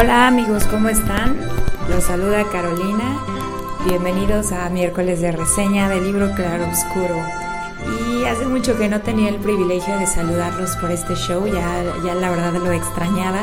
Hola amigos, ¿cómo están? Los saluda Carolina. Bienvenidos a miércoles de reseña del libro Claro Oscuro. Y hace mucho que no tenía el privilegio de saludarlos por este show, ya, ya la verdad lo extrañaba.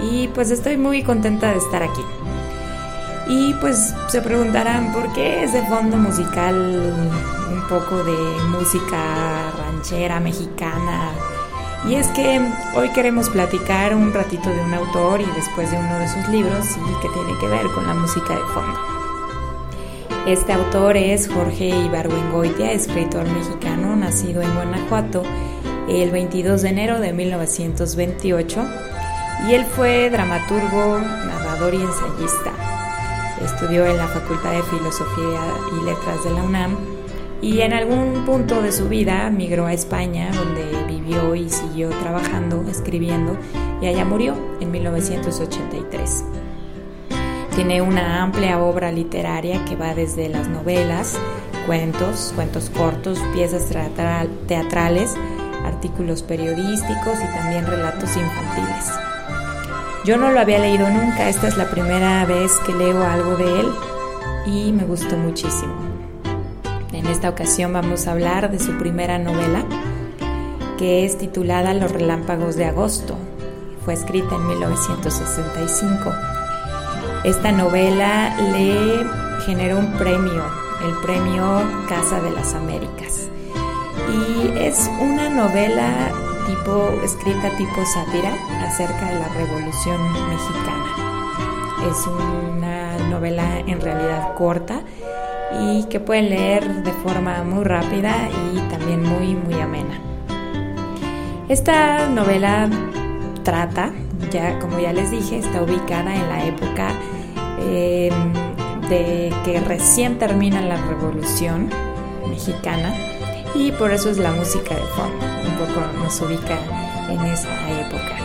Y pues estoy muy contenta de estar aquí. Y pues se preguntarán por qué ese fondo musical un poco de música ranchera mexicana y es que hoy queremos platicar un ratito de un autor y después de uno de sus libros y que tiene que ver con la música de fondo. Este autor es Jorge Ibargüengoitia, escritor mexicano nacido en Guanajuato el 22 de enero de 1928 y él fue dramaturgo, narrador y ensayista. Estudió en la Facultad de Filosofía y Letras de la UNAM y en algún punto de su vida migró a España, donde vivió y siguió trabajando, escribiendo, y allá murió en 1983. Tiene una amplia obra literaria que va desde las novelas, cuentos, cuentos cortos, piezas teatrales, artículos periodísticos y también relatos infantiles. Yo no lo había leído nunca, esta es la primera vez que leo algo de él y me gustó muchísimo. En esta ocasión vamos a hablar de su primera novela, que es titulada Los Relámpagos de Agosto. Fue escrita en 1965. Esta novela le generó un premio, el premio Casa de las Américas. Y es una novela tipo, escrita tipo sátira acerca de la Revolución Mexicana. Es una novela en realidad corta y que pueden leer de forma muy rápida y también muy, muy amena. Esta novela trata, ya como ya les dije, está ubicada en la época em, de que recién termina la revolución mexicana y por eso es la música de fondo, un poco nos ubica en esa época.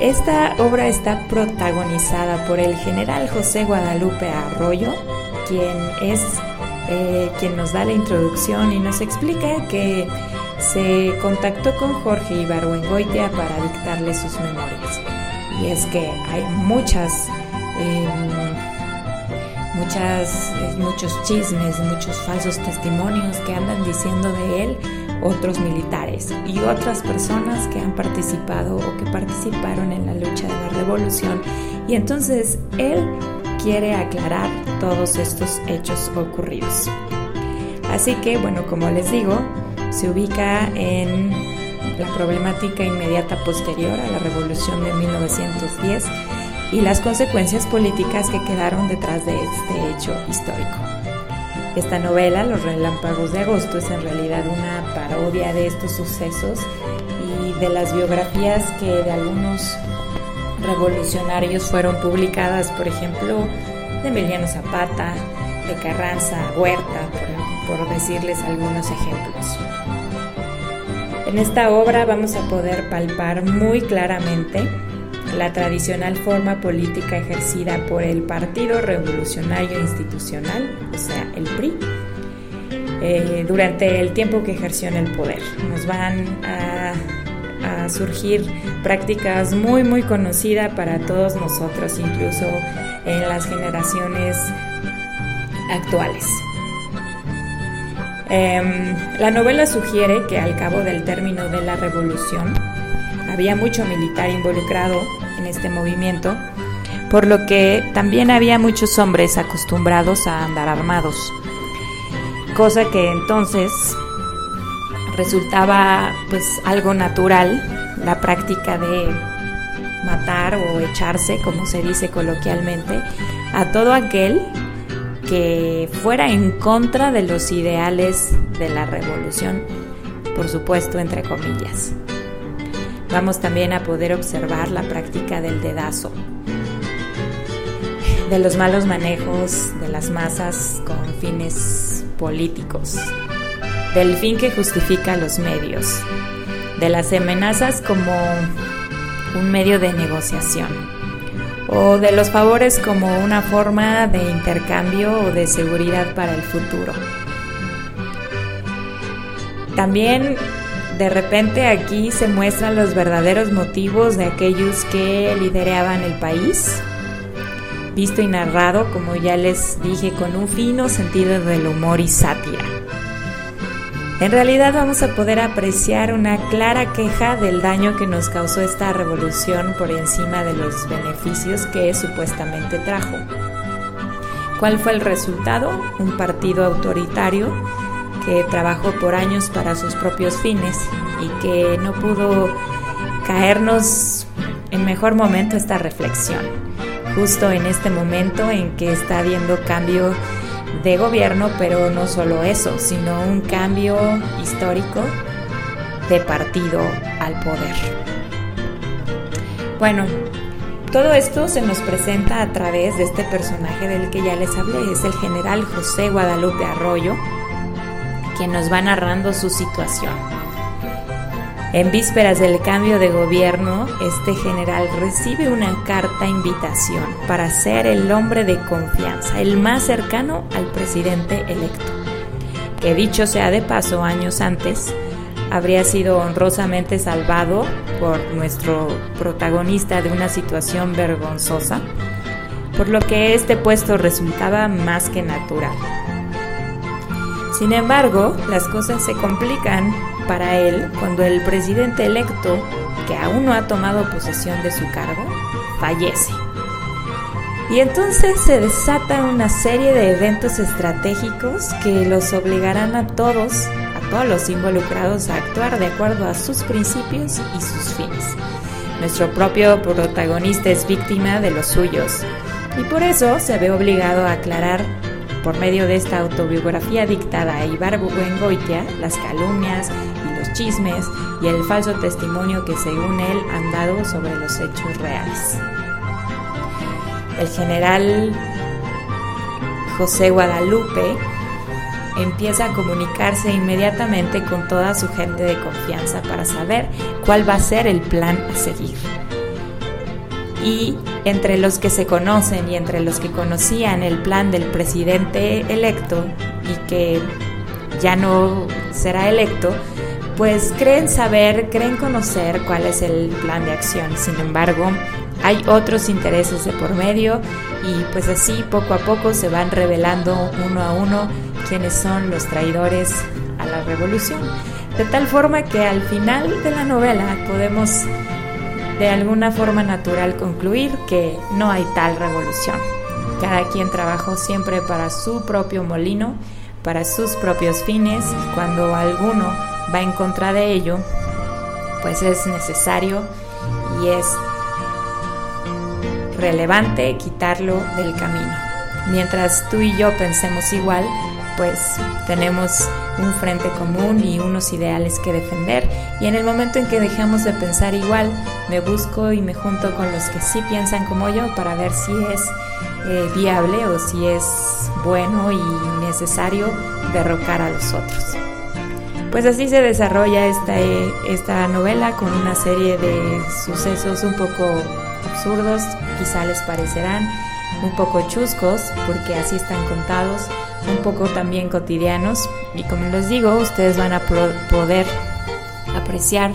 Esta obra está protagonizada por el general José Guadalupe Arroyo, quien es eh, quien nos da la introducción y nos explica que se contactó con Jorge Ibargüengoitia para dictarle sus memorias. Y es que hay muchas, em, muchas, muchos chismes, muchos falsos testimonios que andan diciendo de él otros militares y otras personas que han participado o que participaron en la lucha de la revolución. Y entonces él quiere aclarar todos estos hechos ocurridos. Así que, bueno, como les digo, se ubica en la problemática inmediata posterior a la revolución de 1910 y las consecuencias políticas que quedaron detrás de este hecho histórico. Esta novela, Los Relámpagos de Agosto, es en realidad una parodia de estos sucesos y de las biografías que de algunos revolucionarios fueron publicadas, por ejemplo, de Emiliano Zapata, de Carranza, Huerta, por, decirles algunos ejemplos. En esta obra vamos a poder palpar muy claramente la tradicional forma política ejercida por el Partido Revolucionario Institucional, o sea, el PRI, eh, durante el tiempo que ejerció en el poder. Nos van a surgir prácticas muy muy conocidas para todos nosotros, incluso en las generaciones actuales. Em, la novela sugiere que al cabo del término de la revolución había mucho militar involucrado en este movimiento, por lo que también había muchos hombres acostumbrados a andar armados, cosa que entonces resultaba pues algo natural la práctica de matar o echarse, como se dice coloquialmente, a todo aquel que fuera en contra de los ideales de la revolución, por supuesto, entre comillas. Vamos también a poder observar la práctica del dedazo, de los malos manejos de las masas con fines políticos, del fin que justifica los medios, de las amenazas como un medio de negociación o de los favores como una forma de intercambio o de seguridad para el futuro. También de repente aquí se muestran los verdaderos motivos de aquellos que lideraban el país, visto y narrado, como ya les dije, con un fino sentido del humor y sátira. En realidad vamos a poder apreciar una clara queja del daño que nos causó esta revolución por encima de los beneficios que supuestamente trajo. ¿Cuál fue el resultado? Un partido autoritario que trabajó por años para sus propios fines y que no pudo caernos en mejor momento esta reflexión, justo en este momento en que está habiendo cambio de gobierno, pero no solo eso, sino un cambio histórico de partido al poder. Bueno, todo esto se nos presenta a través de este personaje del que ya les hablé, es el general José Guadalupe Arroyo, quien nos va narrando su situación. En vísperas del cambio de gobierno, este general recibe una carta invitación para ser el hombre de confianza, el más cercano al presidente electo, que dicho sea de paso años antes, habría sido honrosamente salvado por nuestro protagonista de una situación vergonzosa, por lo que este puesto resultaba más que natural. Sin embargo, las cosas se complican para él cuando el presidente electo, que aún no ha tomado posesión de su cargo, fallece. Y entonces se desata una serie de eventos estratégicos que los obligarán a todos, a todos los involucrados, a actuar de acuerdo a sus principios y sus fines. Nuestro propio protagonista es víctima de los suyos y por eso se ve obligado a aclarar por medio de esta autobiografía dictada a Ibar Buengoitia las calumnias chismes y el falso testimonio que según él han dado sobre los hechos reales. El general José Guadalupe empieza a comunicarse inmediatamente con toda su gente de confianza para saber cuál va a ser el plan a seguir. Y entre los que se conocen y entre los que conocían el plan del presidente electo y que ya no será electo, pues creen saber, creen conocer cuál es el plan de acción. Sin embargo, hay otros intereses de por medio y pues así poco a poco se van revelando uno a uno quiénes son los traidores a la revolución. De tal forma que al final de la novela podemos de alguna forma natural concluir que no hay tal revolución. Cada quien trabajó siempre para su propio molino, para sus propios fines y cuando alguno va en contra de ello, pues es necesario y es relevante quitarlo del camino. Mientras tú y yo pensemos igual, pues tenemos un frente común y unos ideales que defender. Y en el momento en que dejamos de pensar igual, me busco y me junto con los que sí piensan como yo para ver si es eh, viable o si es bueno y necesario derrocar a los otros. Pues así se desarrolla esta, eh, esta novela con una serie de sucesos un poco absurdos, quizá les parecerán un poco chuscos, porque así están contados, un poco también cotidianos, y como les digo, ustedes van a poder apreciar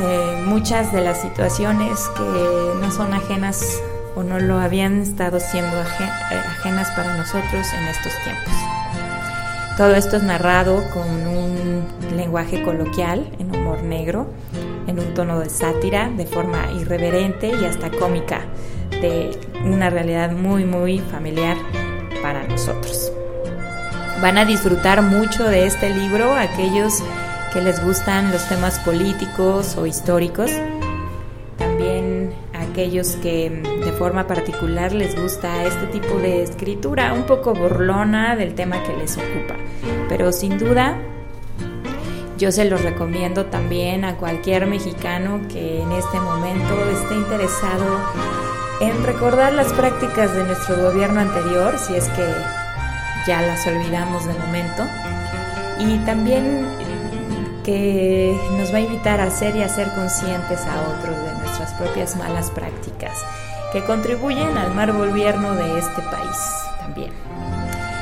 eh, muchas de las situaciones que no son ajenas o no lo habían estado siendo eh, ajenas para nosotros en estos tiempos. Todo esto es narrado con un lenguaje coloquial, en humor negro, en un tono de sátira, de forma irreverente y hasta cómica, una realidad muy, muy familiar para nosotros. Van a disfrutar mucho de este libro aquellos que les gustan los temas políticos o históricos, también aquellos que de forma particular les gusta este tipo de escritura un poco burlona del tema que les ocupa. Pero sin duda yo se los recomiendo también a cualquier mexicano que en este momento esté interesado en recordar las prácticas de nuestro gobierno anterior, si es que ya las olvidamos de momento, y también que nos va a invitar a ser y a ser conscientes a otros de nuestras propias malas prácticas que contribuyen al mal gobierno de este país también.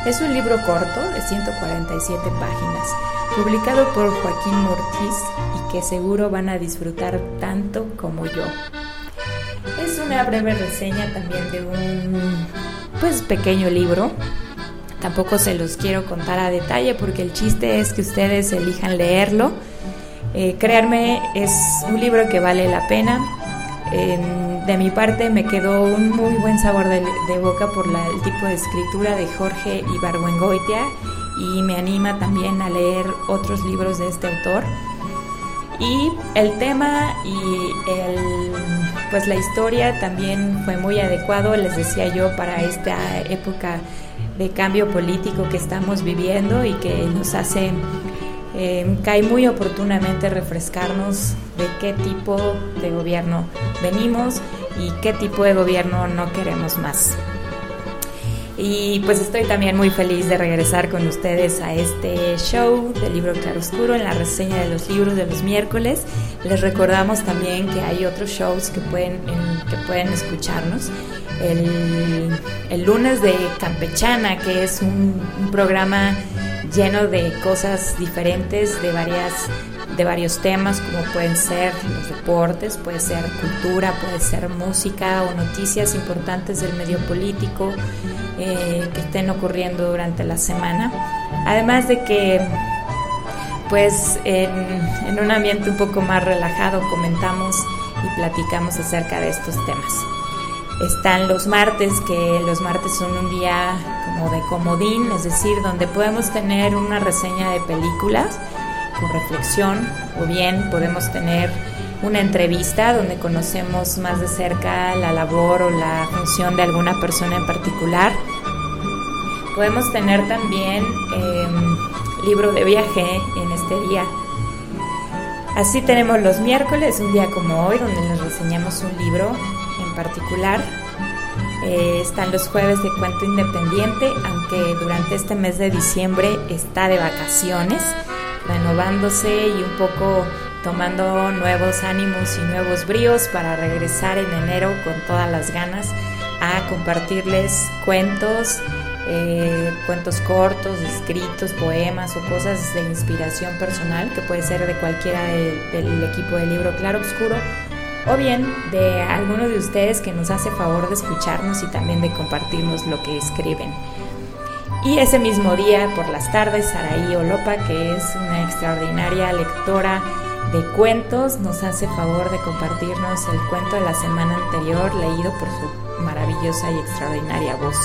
Es un libro corto de 147 páginas, publicado por Joaquín Mortiz y que seguro van a disfrutar tanto como yo. Es una breve reseña también de un pues pequeño libro Tampoco se los quiero contar a detalle porque el chiste es que ustedes elijan leerlo. Eh, creerme, es un libro que vale la pena. de mi parte me quedó un muy buen sabor de, boca por el tipo de escritura de Jorge Ibargüengoitia y me anima también a leer otros libros de este autor. Y el tema y el, pues la historia también fue muy adecuado, les decía yo, para esta época de cambio político que estamos viviendo y que nos hace, eh, cae muy oportunamente refrescarnos de qué tipo de gobierno venimos y qué tipo de gobierno no queremos más. Y pues estoy también muy feliz de regresar con ustedes a este show del libro Claroscuro en la reseña de los libros de los miércoles. Les recordamos también que hay otros shows que pueden, que pueden escucharnos el, lunes de Campechana, que es un, programa lleno de cosas diferentes, de varias de varios temas como pueden ser los deportes, puede ser cultura, puede ser música o noticias importantes del medio político eh, que estén ocurriendo durante la semana. Además de que pues en, en un ambiente un poco más relajado comentamos y platicamos acerca de estos temas. Están los martes, que los martes son un día como de comodín, es decir, donde podemos tener una reseña de películas con reflexión o bien podemos tener una entrevista donde conocemos más de cerca la labor o la función de alguna persona en particular. Podemos tener también em, libro de viaje en este día. Así tenemos los miércoles, un día como hoy, donde les reseñamos un libro en particular. Eh, están los jueves de cuento independiente, aunque durante este mes de diciembre está de vacaciones, renovándose y un poco tomando nuevos ánimos y nuevos bríos para regresar en enero con todas las ganas a compartirles cuentos, eh, cuentos cortos, escritos, poemas o cosas de inspiración personal, que puede ser de cualquiera del equipo del libro Claro Oscuro o bien de alguno de ustedes que nos hace favor de escucharnos y también de compartirnos lo que escriben. Y ese mismo día, por las tardes, Saraí Olopa, que es una extraordinaria lectora de cuentos, nos hace favor de compartirnos el cuento de la semana anterior leído por su maravillosa y extraordinaria voz.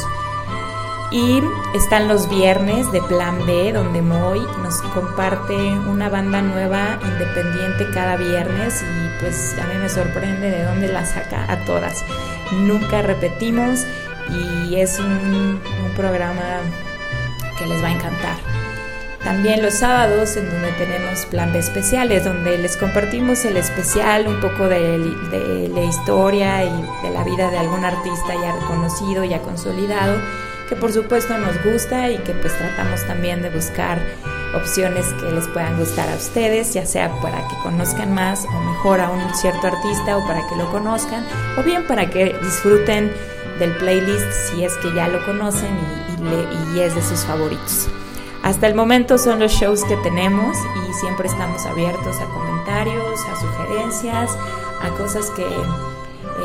Y están los viernes de Plan B, donde Moy nos comparte una banda nueva independiente cada viernes y pues a mí me sorprende de dónde la saca a todas. Nunca repetimos y es un, programa que les va a encantar. También los sábados en donde tenemos plan B especiales, donde les compartimos el especial, un poco de, de la historia y de la vida de algún artista ya reconocido, ya consolidado que por supuesto nos gusta y que pues tratamos también de buscar opciones que les puedan gustar a ustedes, ya sea para que conozcan más o mejor a un cierto artista o para que lo conozcan, o bien para que disfruten del playlist si es que ya lo conocen y, y es de sus favoritos. Hasta el momento son los shows que tenemos y siempre estamos abiertos a comentarios, a sugerencias, a cosas que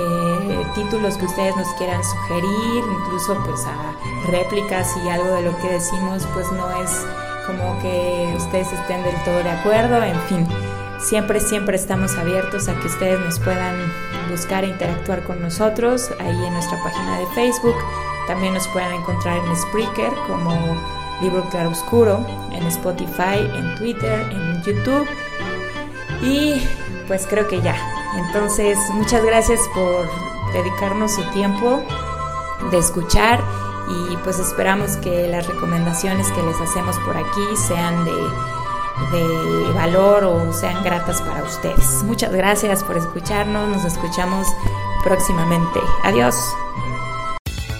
eh, títulos que ustedes nos quieran sugerir, incluso pues a réplicas y algo de lo que decimos pues no es como que ustedes estén del todo de acuerdo, en fin, siempre, siempre estamos abiertos a que ustedes nos puedan buscar e interactuar con nosotros ahí en nuestra página de Facebook, también nos puedan encontrar en Spreaker como Libro Claroscuro, en Spotify, en Twitter, en YouTube. Y pues creo que ya. Entonces, muchas gracias por dedicarnos su tiempo de escuchar y pues esperamos que las recomendaciones que les hacemos por aquí sean de, de valor o sean gratas para ustedes. Muchas gracias por escucharnos, nos escuchamos próximamente. Adiós.